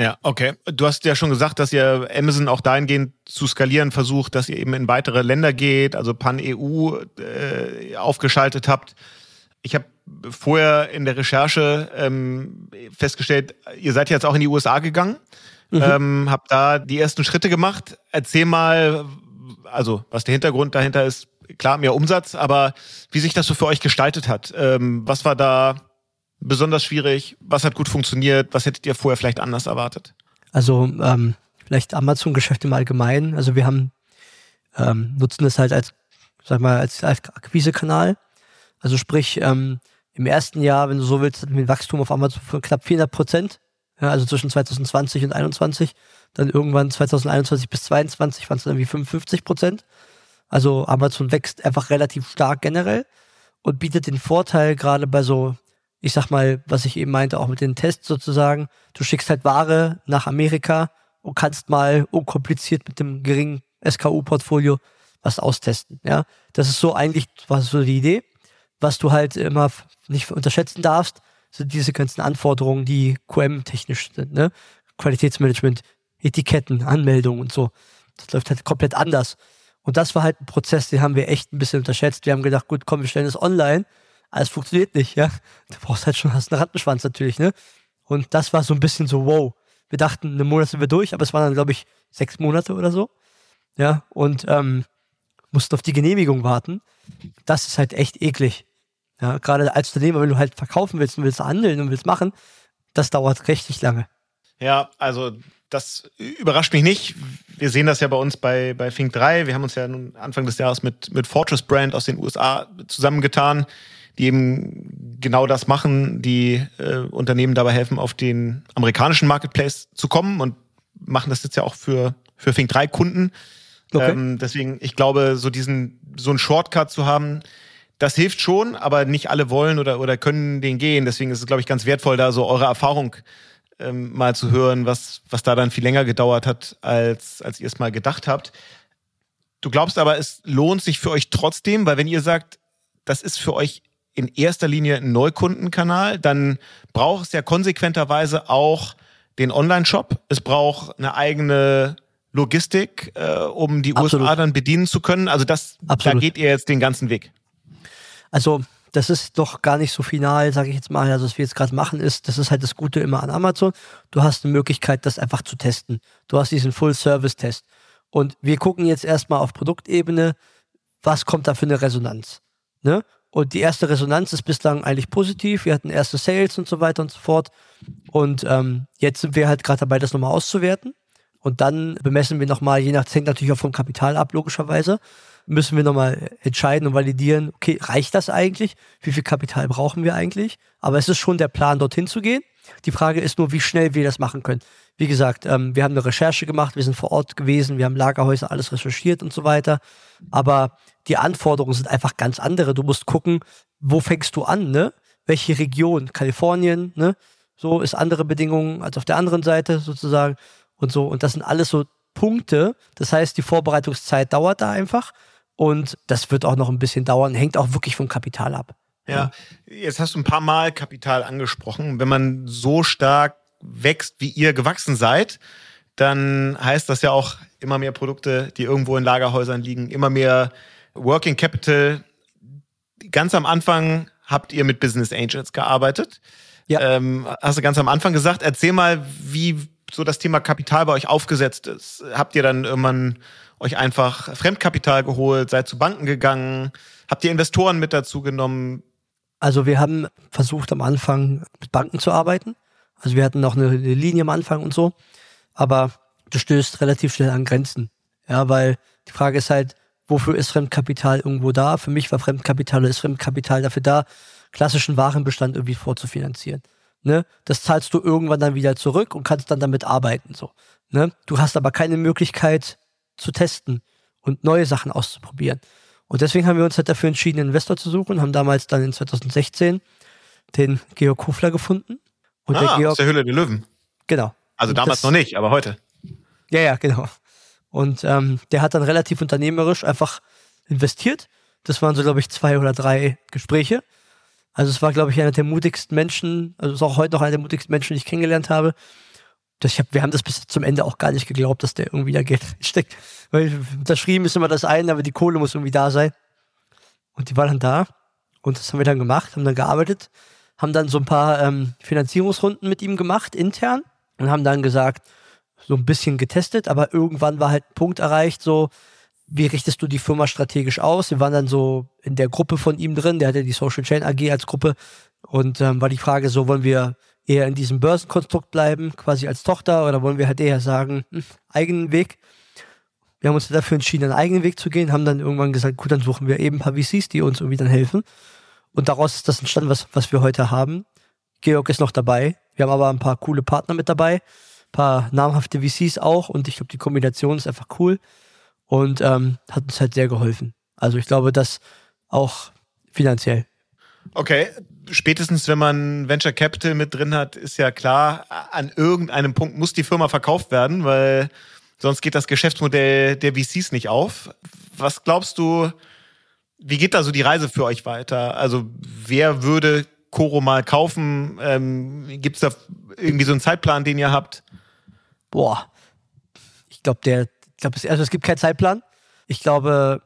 Ja, okay. Du hast ja schon gesagt, dass ihr Amazon auch dahingehend zu skalieren versucht, dass ihr eben in weitere Länder geht, also Pan-EU äh, aufgeschaltet habt. Ich habe vorher in der Recherche ähm, festgestellt, ihr seid jetzt auch in die USA gegangen, mhm. ähm, habt da die ersten Schritte gemacht. Erzähl mal, also was der Hintergrund dahinter ist, klar, mehr Umsatz, aber wie sich das so für euch gestaltet hat. Ähm, was war da besonders schwierig? Was hat gut funktioniert? Was hättet ihr vorher vielleicht anders erwartet? Also ähm, vielleicht Amazon-Geschäft im Allgemeinen. Also wir haben ähm, nutzen das halt als, sag mal, als Akquisekanal. Also sprich, ähm, im ersten Jahr, wenn du so willst, hatten wir ein Wachstum auf Amazon von knapp 400 Prozent. Ja, also zwischen 2020 und 2021. Dann irgendwann 2021 bis 2022 waren es dann irgendwie 55 Prozent. Also Amazon wächst einfach relativ stark generell und bietet den Vorteil gerade bei so, ich sag mal, was ich eben meinte, auch mit den Tests sozusagen. Du schickst halt Ware nach Amerika und kannst mal unkompliziert mit dem geringen SKU-Portfolio was austesten. Ja, das ist so eigentlich, was so die Idee. Was du halt immer nicht unterschätzen darfst, sind diese ganzen Anforderungen, die QM-technisch sind, ne? Qualitätsmanagement, Etiketten, Anmeldungen und so. Das läuft halt komplett anders. Und das war halt ein Prozess, den haben wir echt ein bisschen unterschätzt. Wir haben gedacht, gut, komm, wir stellen das online. Alles funktioniert nicht, ja. Du brauchst halt schon, hast einen Rattenschwanz natürlich, ne? Und das war so ein bisschen so, wow. Wir dachten, einen Monat sind wir durch, aber es waren dann, glaube ich, sechs Monate oder so. Ja, und ähm, mussten auf die Genehmigung warten. Das ist halt echt eklig. Ja, gerade als Unternehmer, wenn du halt verkaufen willst und willst handeln und willst machen, das dauert richtig lange. Ja, also das überrascht mich nicht. Wir sehen das ja bei uns bei, bei Fink 3. Wir haben uns ja nun Anfang des Jahres mit, mit Fortress Brand aus den USA zusammengetan, die eben genau das machen, die äh, Unternehmen dabei helfen, auf den amerikanischen Marketplace zu kommen und machen das jetzt ja auch für, für Fink 3 Kunden. Okay. Ähm, deswegen, ich glaube, so diesen, so einen Shortcut zu haben, das hilft schon, aber nicht alle wollen oder, oder können den gehen. Deswegen ist es, glaube ich, ganz wertvoll, da so eure Erfahrung ähm, mal zu hören, was, was da dann viel länger gedauert hat, als, als ihr es mal gedacht habt. Du glaubst aber, es lohnt sich für euch trotzdem, weil wenn ihr sagt, das ist für euch in erster Linie ein Neukundenkanal, dann braucht es ja konsequenterweise auch den Online-Shop. Es braucht eine eigene Logistik, äh, um die Absolut. USA dann bedienen zu können. Also das, Absolut. da geht ihr jetzt den ganzen Weg. Also das ist doch gar nicht so final, sage ich jetzt mal. Also was wir jetzt gerade machen ist, das ist halt das Gute immer an Amazon. Du hast eine Möglichkeit, das einfach zu testen. Du hast diesen Full-Service-Test. Und wir gucken jetzt erstmal auf Produktebene, was kommt da für eine Resonanz. Ne? Und die erste Resonanz ist bislang eigentlich positiv. Wir hatten erste Sales und so weiter und so fort. Und ähm, jetzt sind wir halt gerade dabei, das nochmal auszuwerten. Und dann bemessen wir nochmal, je nach, das hängt natürlich auch vom Kapital ab, logischerweise müssen wir nochmal entscheiden und validieren, okay, reicht das eigentlich? Wie viel Kapital brauchen wir eigentlich? Aber es ist schon der Plan, dorthin zu gehen. Die Frage ist nur, wie schnell wir das machen können. Wie gesagt, ähm, wir haben eine Recherche gemacht, wir sind vor Ort gewesen, wir haben Lagerhäuser, alles recherchiert und so weiter. Aber die Anforderungen sind einfach ganz andere. Du musst gucken, wo fängst du an, ne? Welche Region? Kalifornien, ne? So ist andere Bedingungen als auf der anderen Seite sozusagen und so. Und das sind alles so Punkte. Das heißt, die Vorbereitungszeit dauert da einfach. Und das wird auch noch ein bisschen dauern, hängt auch wirklich vom Kapital ab. Ja, jetzt hast du ein paar Mal Kapital angesprochen. Wenn man so stark wächst, wie ihr gewachsen seid, dann heißt das ja auch immer mehr Produkte, die irgendwo in Lagerhäusern liegen, immer mehr Working Capital. Ganz am Anfang habt ihr mit Business Angels gearbeitet. Ja. Ähm, hast du ganz am Anfang gesagt. Erzähl mal, wie so das Thema Kapital bei euch aufgesetzt ist. Habt ihr dann irgendwann euch einfach Fremdkapital geholt, seid zu Banken gegangen? Habt ihr Investoren mit dazu genommen? Also wir haben versucht am Anfang mit Banken zu arbeiten. Also wir hatten noch eine, Linie am Anfang und so. Aber du stößt relativ schnell an Grenzen. Ja, weil die Frage ist halt, wofür ist Fremdkapital irgendwo da? Für mich war Fremdkapital oder ist Fremdkapital dafür da, klassischen Warenbestand irgendwie vorzufinanzieren. Ne? Das zahlst du irgendwann dann wieder zurück und kannst dann damit arbeiten. So. Ne? Du hast aber keine Möglichkeit zu testen und neue Sachen auszuprobieren. Und deswegen haben wir uns halt dafür entschieden, einen Investor zu suchen und haben damals dann in 2016 den Georg Kofler gefunden. Und ah, der Georg, aus der Hülle der Löwen. Genau. Also damals das, noch nicht, aber heute. Ja, ja, genau. Und ähm, der hat dann relativ unternehmerisch einfach investiert. Das waren so, glaube ich, zwei oder drei Gespräche. Also es war, glaube ich, einer der mutigsten Menschen, also es ist auch heute noch einer der mutigsten Menschen, die ich kennengelernt habe. Das, ich hab, wir haben das bis zum Ende auch gar nicht geglaubt, dass der irgendwie da Geld steckt. Weil unterschrieben ist immer das eine, aber die Kohle muss irgendwie da sein. Und die war dann da. Und das haben wir dann gemacht, haben dann gearbeitet, haben dann so ein paar ähm, Finanzierungsrunden mit ihm gemacht, intern. Und haben dann gesagt, so ein bisschen getestet, aber irgendwann war halt ein Punkt erreicht, so, wie richtest du die Firma strategisch aus? Wir waren dann so in der Gruppe von ihm drin, der hatte die Social Chain AG als Gruppe und ähm, war die Frage so, wollen wir eher in diesem Börsenkonstrukt bleiben, quasi als Tochter, oder wollen wir halt eher sagen, hm, eigenen Weg? Wir haben uns dafür entschieden, einen eigenen Weg zu gehen, haben dann irgendwann gesagt, gut, dann suchen wir eben ein paar VCs, die uns irgendwie dann helfen. Und daraus ist das entstanden, was, was wir heute haben. Georg ist noch dabei. Wir haben aber ein paar coole Partner mit dabei, ein paar namhafte VCs auch und ich glaube, die Kombination ist einfach cool und ähm, hat uns halt sehr geholfen. Also ich glaube, dass auch finanziell. Okay, spätestens wenn man Venture Capital mit drin hat, ist ja klar, an irgendeinem Punkt muss die Firma verkauft werden, weil sonst geht das Geschäftsmodell der VCs nicht auf. Was glaubst du, wie geht da so die Reise für euch weiter? Also wer würde Coro mal kaufen? Ähm, Gibt es da irgendwie so einen Zeitplan, den ihr habt? Boah, ich glaube, der ich glaube, also es gibt keinen Zeitplan. Ich glaube,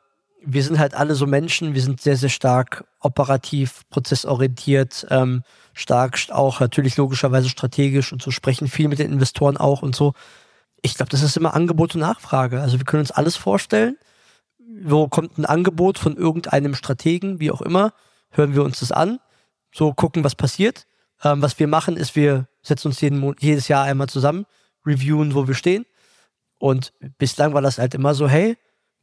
wir sind halt alle so Menschen, wir sind sehr, sehr stark operativ, prozessorientiert, ähm, stark auch natürlich logischerweise strategisch und so sprechen viel mit den Investoren auch und so. Ich glaube, das ist immer Angebot und Nachfrage. Also wir können uns alles vorstellen. Wo kommt ein Angebot von irgendeinem Strategen, wie auch immer, hören wir uns das an, so gucken, was passiert. Ähm, was wir machen, ist, wir setzen uns jeden, jedes Jahr einmal zusammen, reviewen, wo wir stehen und bislang war das halt immer so, hey,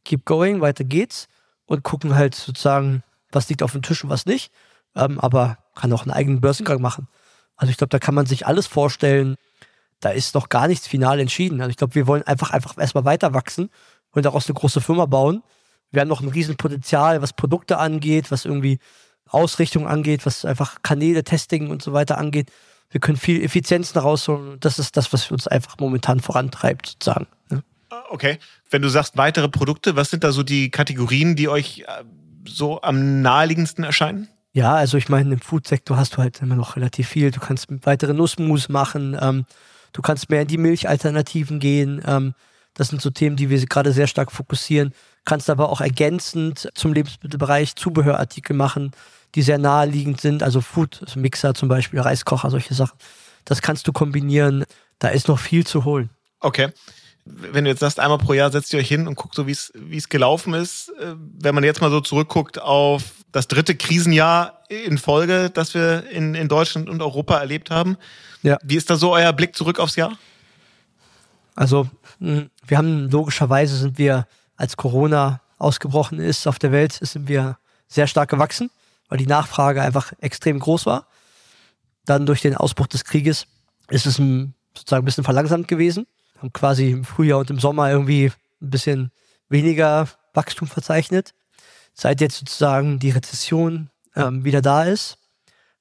keep going, weiter geht's und gucken halt sozusagen, was liegt auf dem Tisch und was nicht. Ähm, aber kann auch einen eigenen Börsengang machen. Also ich glaube, da kann man sich alles vorstellen. Da ist noch gar nichts final entschieden. Also ich glaube, wir wollen einfach, einfach erstmal weiter wachsen und daraus eine große Firma bauen. Wir haben noch ein Riesenpotenzial, was Produkte angeht, was irgendwie Ausrichtung angeht, was einfach Kanäle, Testing und so weiter angeht. Wir können viel Effizienzen rausholen. Das ist das, was uns einfach momentan vorantreibt, sozusagen. Ne? Okay. Wenn du sagst weitere Produkte, was sind da so die Kategorien, die euch äh, so am naheliegendsten erscheinen? Ja, also ich meine, im Food-Sektor hast du halt immer noch relativ viel. Du kannst weitere Nussmus machen, ähm, du kannst mehr in die Milchalternativen gehen. Ähm, das sind so Themen, die wir gerade sehr stark fokussieren. Kannst aber auch ergänzend zum Lebensmittelbereich Zubehörartikel machen die sehr naheliegend sind, also Food, also Mixer zum Beispiel, Reiskocher, solche Sachen. Das kannst du kombinieren. Da ist noch viel zu holen. Okay. Wenn du jetzt sagst, einmal pro Jahr setzt ihr euch hin und guckt so, wie es gelaufen ist. Äh, wenn man jetzt mal so zurückguckt auf das dritte Krisenjahr in Folge, das wir in, in Deutschland und Europa erlebt haben. Ja. Wie ist da so euer Blick zurück aufs Jahr? Also, hm, wir haben logischerweise sind wir, als Corona ausgebrochen ist auf der Welt, sind wir sehr stark gewachsen weil die Nachfrage einfach extrem groß war. Dann durch den Ausbruch des Krieges ist es ein, sozusagen ein bisschen verlangsamt gewesen. Quasi im Frühjahr und im Sommer irgendwie ein bisschen weniger Wachstum verzeichnet. Seit jetzt sozusagen die Rezession ähm, wieder da ist,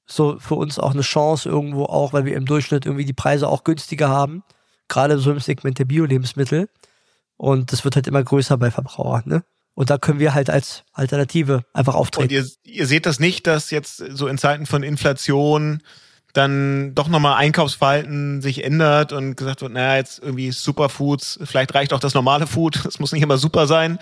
so für uns auch eine Chance irgendwo auch, weil wir im Durchschnitt irgendwie die Preise auch günstiger haben, gerade so im Segment der Bio-Lebensmittel. Und das wird halt immer größer bei Verbrauchern, ne? Und da können wir halt als Alternative einfach auftreten. Und ihr, ihr seht das nicht, dass jetzt so in Zeiten von Inflation dann doch nochmal Einkaufsverhalten sich ändert und gesagt wird, naja, jetzt irgendwie Superfoods, vielleicht reicht auch das normale Food, [LAUGHS] es muss nicht immer super sein,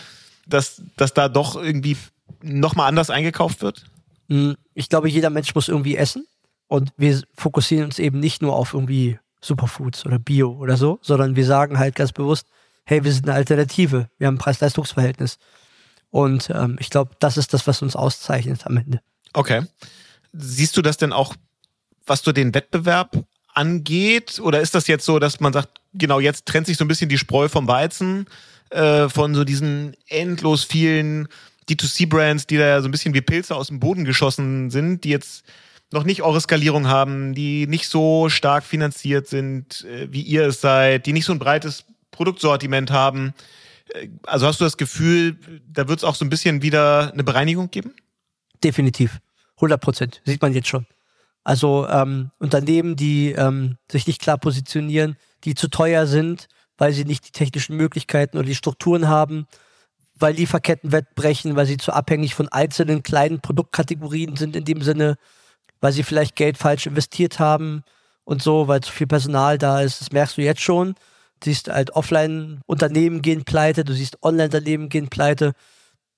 dass, dass da doch irgendwie nochmal anders eingekauft wird? Hm, ich glaube, jeder Mensch muss irgendwie essen und wir fokussieren uns eben nicht nur auf irgendwie Superfoods oder Bio oder so, sondern wir sagen halt ganz bewusst, hey, wir sind eine Alternative, wir haben ein Preis-Leistungs-Verhältnis. Und ähm, ich glaube, das ist das, was uns auszeichnet am Ende. Okay. Siehst du das denn auch was so den Wettbewerb angeht? Oder ist das jetzt so, dass man sagt, genau jetzt trennt sich so ein bisschen die Spreu vom Weizen äh, von so diesen endlos vielen D2C-Brands, die da so ein bisschen wie Pilze aus dem Boden geschossen sind, die jetzt noch nicht eure Skalierung haben, die nicht so stark finanziert sind, äh, wie ihr es seid, die nicht so ein breites Produktsortiment haben. Äh, also hast du das Gefühl, da wird es auch so ein bisschen wieder eine Bereinigung geben? Definitiv. 100 Prozent. Sieht man jetzt schon. Also ähm, Unternehmen, die ähm, sich nicht klar positionieren, die zu teuer sind, weil sie nicht die technischen Möglichkeiten oder die Strukturen haben, weil Lieferketten wettbrechen, weil sie zu abhängig von einzelnen kleinen Produktkategorien sind in dem Sinne, weil sie vielleicht Geld falsch investiert haben und so, weil zu viel Personal da ist. Das merkst du jetzt schon. Du siehst halt Offline-Unternehmen gehen pleite, du siehst Online-Unternehmen gehen pleite.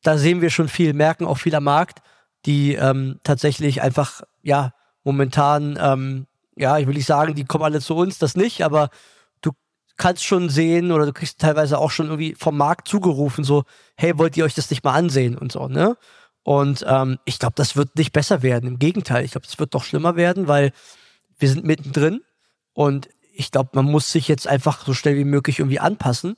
Da sehen wir schon viel, merken auch viel am Markt, die ähm, tatsächlich einfach, ja, momentan, ähm, ja, ich will nicht sagen, die kommen alle zu uns, das nicht, aber du kannst schon sehen oder du kriegst teilweise auch schon irgendwie vom Markt zugerufen, so, hey, wollt ihr euch das nicht mal ansehen und so, ne? Und ähm, ich glaube, das wird nicht besser werden. Im Gegenteil, ich glaube, es wird doch schlimmer werden, weil wir sind mittendrin und ich glaube, man muss sich jetzt einfach so schnell wie möglich irgendwie anpassen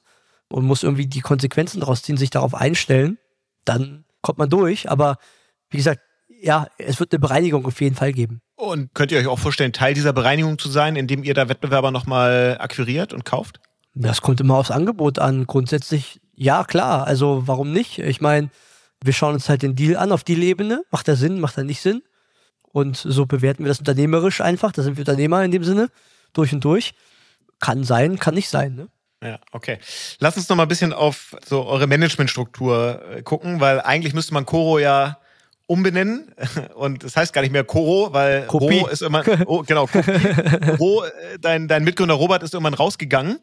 und muss irgendwie die Konsequenzen daraus ziehen, sich darauf einstellen. Dann kommt man durch. Aber wie gesagt, ja, es wird eine Bereinigung auf jeden Fall geben. Und könnt ihr euch auch vorstellen, Teil dieser Bereinigung zu sein, indem ihr da Wettbewerber nochmal akquiriert und kauft? Das kommt immer aufs Angebot an. Grundsätzlich, ja, klar. Also warum nicht? Ich meine, wir schauen uns halt den Deal an auf die Ebene. Macht er Sinn, macht er nicht Sinn? Und so bewerten wir das unternehmerisch einfach. Da sind wir Unternehmer in dem Sinne, durch und durch. Kann sein, kann nicht sein. Ne? Ja, okay. Lass uns noch mal ein bisschen auf so eure Managementstruktur äh, gucken, weil eigentlich müsste man Coro ja umbenennen und das heißt gar nicht mehr Koro, weil Kopie. Ro ist immer oh, genau [LAUGHS] Ro, dein dein Mitgründer Robert ist irgendwann rausgegangen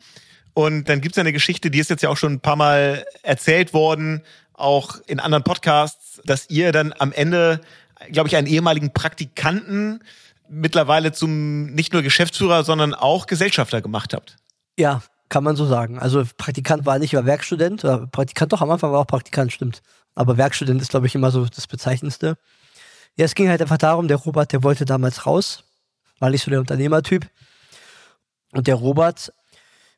und dann gibt's ja eine Geschichte, die ist jetzt ja auch schon ein paar Mal erzählt worden, auch in anderen Podcasts, dass ihr dann am Ende, glaube ich, einen ehemaligen Praktikanten mittlerweile zum nicht nur Geschäftsführer, sondern auch Gesellschafter gemacht habt. Ja, kann man so sagen. Also Praktikant war nicht, war Werkstudent. Oder Praktikant doch, am Anfang war auch Praktikant, stimmt. Aber Werkstudent ist, glaube ich, immer so das Bezeichnendste. Ja, es ging halt einfach darum, der Robert, der wollte damals raus, war nicht so der Unternehmertyp. Und der Robert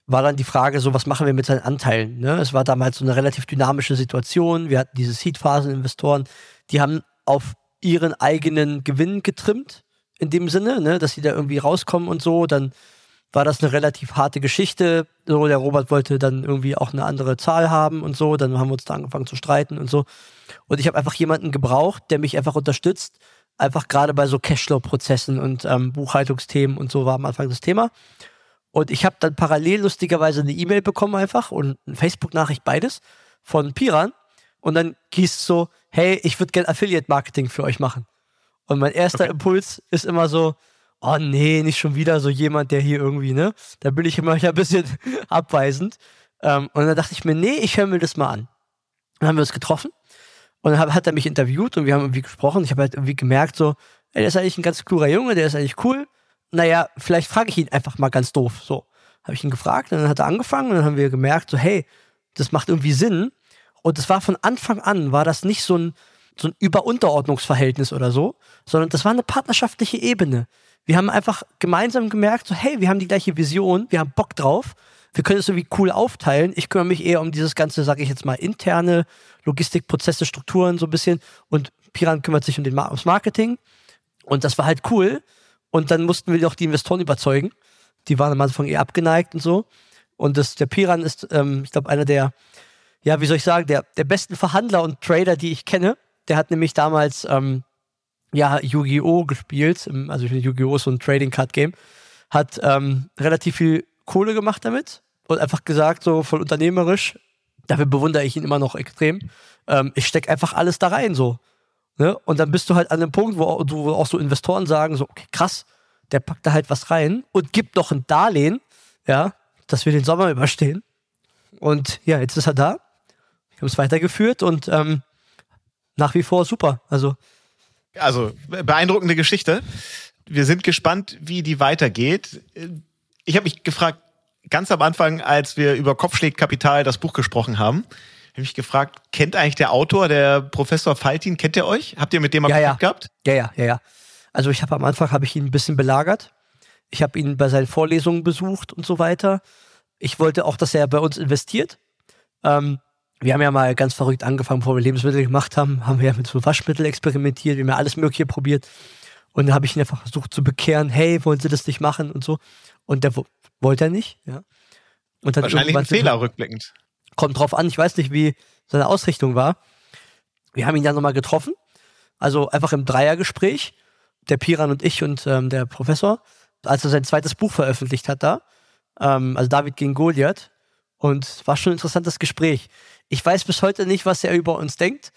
war dann die Frage, so was machen wir mit seinen Anteilen? Ne? Es war damals so eine relativ dynamische Situation. Wir hatten diese Seed-Phasen-Investoren, die haben auf ihren eigenen Gewinn getrimmt, in dem Sinne, ne? dass sie da irgendwie rauskommen und so. Dann war das eine relativ harte Geschichte. So, der Robert wollte dann irgendwie auch eine andere Zahl haben und so. Dann haben wir uns da angefangen zu streiten und so. Und ich habe einfach jemanden gebraucht, der mich einfach unterstützt. Einfach gerade bei so Cashflow-Prozessen und ähm, Buchhaltungsthemen und so war am Anfang das Thema. Und ich habe dann parallel lustigerweise eine E-Mail bekommen einfach und eine Facebook-Nachricht beides von Piran. Und dann hieß es so, hey, ich würde gerne Affiliate-Marketing für euch machen. Und mein erster okay. Impuls ist immer so, oh nee, nicht schon wieder so jemand, der hier irgendwie, ne? Da bin ich immer [LAUGHS] ein bisschen abweisend. Ähm, und dann dachte ich mir, nee, ich höre mir das mal an. Dann haben wir uns getroffen und dann hat, er mich interviewt und wir haben irgendwie gesprochen. Ich habe halt irgendwie gemerkt, so, ey, der ist eigentlich ein ganz cooler Junge, der ist eigentlich cool. Naja, vielleicht frage ich ihn einfach mal ganz doof. So, habe ich ihn gefragt und dann hat er angefangen und dann haben wir gemerkt, so, hey, das macht irgendwie Sinn. Und es war von Anfang an, war das nicht so ein, so ein Überunterordnungsverhältnis oder so, sondern das war eine partnerschaftliche Ebene. Wir haben einfach gemeinsam gemerkt, so, hey, wir haben die gleiche Vision, wir haben Bock drauf, wir können es irgendwie cool aufteilen. Ich kümmere mich eher um dieses ganze, sage ich jetzt mal, interne Logistikprozesse, Strukturen so ein bisschen und Piran kümmert sich um den ums Marketing und das war halt cool Und dann mussten wir noch die Investoren überzeugen. Die waren am Anfang eher abgeneigt und so. Und das, der Piran ist, ähm, ich glaube, einer der, ja, wie soll ich sagen, der, der besten Verhandler und Trader, die ich kenne. Der hat nämlich damals, ähm, ja, Yu-Gi-Oh! gespielt. Also Yu-Gi-Oh! ist so ein Trading Card Game. Hat ähm, relativ viel Kohle gemacht damit und einfach gesagt, so voll unternehmerisch, dafür bewundere ich ihn immer noch extrem. Ähm, ich stecke einfach alles da rein, so. Ne? Und dann bist du halt an dem Punkt, wo, wo auch so Investoren sagen, so, okay, krass, der packt da halt was rein und gibt noch ein Darlehen, ja, dass wir den Sommer überstehen. Und ja, jetzt ist er da. Wir haben es weitergeführt und ähm, nach wie vor super. Also, also beeindruckende Geschichte. Wir sind gespannt, wie die weitergeht. Ich habe mich gefragt, ganz am Anfang, als wir über Kopfschläg Kapital das Buch gesprochen haben, habe mich gefragt, kennt eigentlich der Autor, der Professor Faltin, kennt ihr euch? Habt ihr mit dem mal ja, Kontakt ja. gehabt? Ja, ja, ja, ja. Also ich habe am Anfang habe ich ihn ein bisschen belagert. Ich habe ihn bei seinen Vorlesungen besucht und so weiter. Ich wollte auch, dass er bei uns investiert. Ähm, wir haben ja mal ganz verrückt angefangen, bevor wir Lebensmittel gemacht haben, haben wir ja mit so Waschmittel experimentiert, wir haben ja alles Mögliche probiert. Und dann habe ich ihn einfach versucht zu bekehren, hey, wollen Sie das nicht machen und so. Und der wollte er nicht, ja. Und dann Wahrscheinlich ein Fehler rückblickend. Kommt drauf an, ich weiß nicht, wie seine Ausrichtung war. Wir haben ihn dann nochmal getroffen, also einfach im Dreiergespräch, der Piran und ich und ähm, der Professor, als er sein zweites Buch veröffentlicht hat da, ähm, also David gegen Goliath. Und war schon ein interessantes Gespräch. Ich weiß bis heute nicht, was er über uns denkt.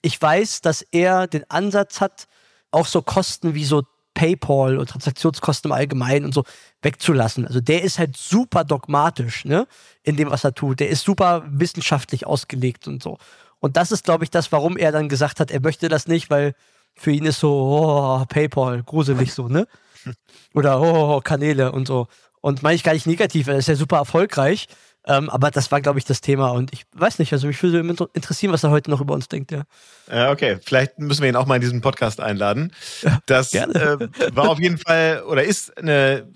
Ich weiß, dass er den Ansatz hat, auch so Kosten wie so PayPal und Transaktionskosten im Allgemeinen und so wegzulassen. Also der ist halt super dogmatisch, ne, in dem, was er tut. Der ist super wissenschaftlich ausgelegt und so. Und das ist, glaube ich, das, warum er dann gesagt hat, er möchte das nicht, weil für ihn ist so, oh, PayPal, gruselig so, ne? [LAUGHS] Oder oh, Kanäle und so. Und meine ich gar nicht negativ, er ist ja super erfolgreich. Ähm, aber das war, glaube ich, das Thema. Und ich weiß nicht, also mich würde interessieren, was er heute noch über uns denkt, ja. Ja, okay. Vielleicht müssen wir ihn auch mal in diesen Podcast einladen. Das ja, äh, war auf jeden Fall oder ist eine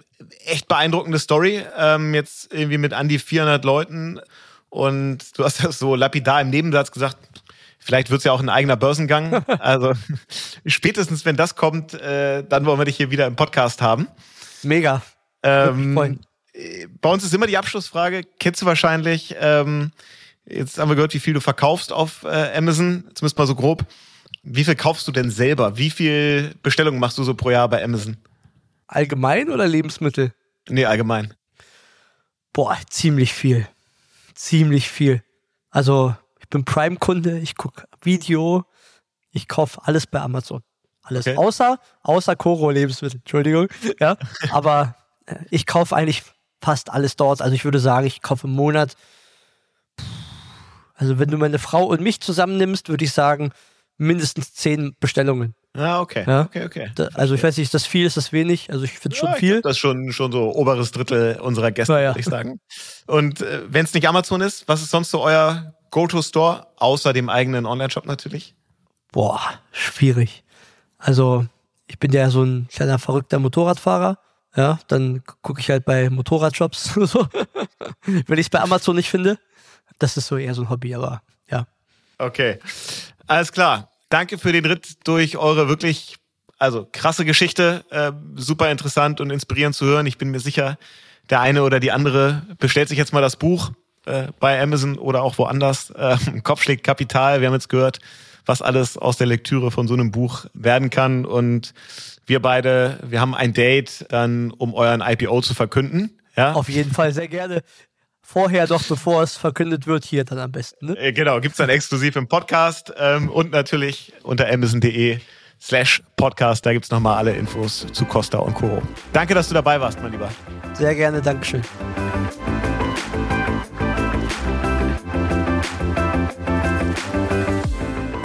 echt beeindruckende Story. Ähm, jetzt irgendwie mit an die 400 Leuten. Und du hast das so lapidar im Nebensatz gesagt, Vielleicht wird es ja auch ein eigener Börsengang. [LAUGHS] Also spätestens, wenn das kommt, äh, dann wollen wir dich hier wieder im Podcast haben. Mega. Ähm, bei uns ist immer die Abschlussfrage, kennst du wahrscheinlich, ähm, jetzt haben wir gehört, wie viel du verkaufst auf äh, Amazon, zumindest mal so grob. Wie viel kaufst du denn selber? Wie viel Bestellungen machst du so pro Jahr bei Amazon? Allgemein oder Lebensmittel? Nee, allgemein. Boah, ziemlich viel. Ziemlich viel. Also, ich bin Prime-Kunde, ich gucke Video, ich kaufe alles bei Amazon. Alles. Okay. Außer, außer Koro-Lebensmittel, Entschuldigung. [LAUGHS] Ja, aber äh, ich kaufe eigentlich fast alles dort. Also ich würde sagen, ich kaufe im Monat. Also wenn du meine Frau und mich zusammennimmst, würde ich sagen, mindestens zehn Bestellungen. Ah, okay. Ja? Okay, okay. Da, also ich weiß nicht, ist das viel, ist das wenig? Also ich finde es ja, schon viel. Das ist schon, schon so oberes Drittel unserer Gäste, ja, würde ich sagen. Und äh, wenn es nicht Amazon ist, was ist sonst so euer Go-To-Store, außer dem eigenen Online-Shop natürlich? Boah, schwierig. Also ich bin ja so ein kleiner verrückter Motorradfahrer. Ja, dann gucke ich halt bei Motorradshops [LAUGHS] so. Wenn ich es bei Amazon nicht finde. Das ist so eher so ein Hobby, aber ja. Okay. Alles klar. Danke für den Ritt durch eure wirklich, also krasse Geschichte. Äh, super interessant und inspirierend zu hören. Ich bin mir sicher, der eine oder die andere bestellt sich jetzt mal das Buch äh, bei Amazon oder auch woanders. Äh, [LAUGHS] Kopf schlägt Kapital. Wir haben jetzt gehört, was alles aus der Lektüre von so einem Buch werden kann. Und wir beide, wir haben ein Date dann, um euren IPO zu verkünden. Ja? Auf jeden Fall sehr gerne. Vorher doch, bevor es verkündet wird, hier dann am besten. Ne? Äh, genau, gibt's dann exklusiv im Podcast ähm, und natürlich unter amazon.de slash Podcast. Da gibt's nochmal alle Infos zu Costa und Co. Danke, dass du dabei warst, mein Lieber. Sehr gerne, Dankeschön.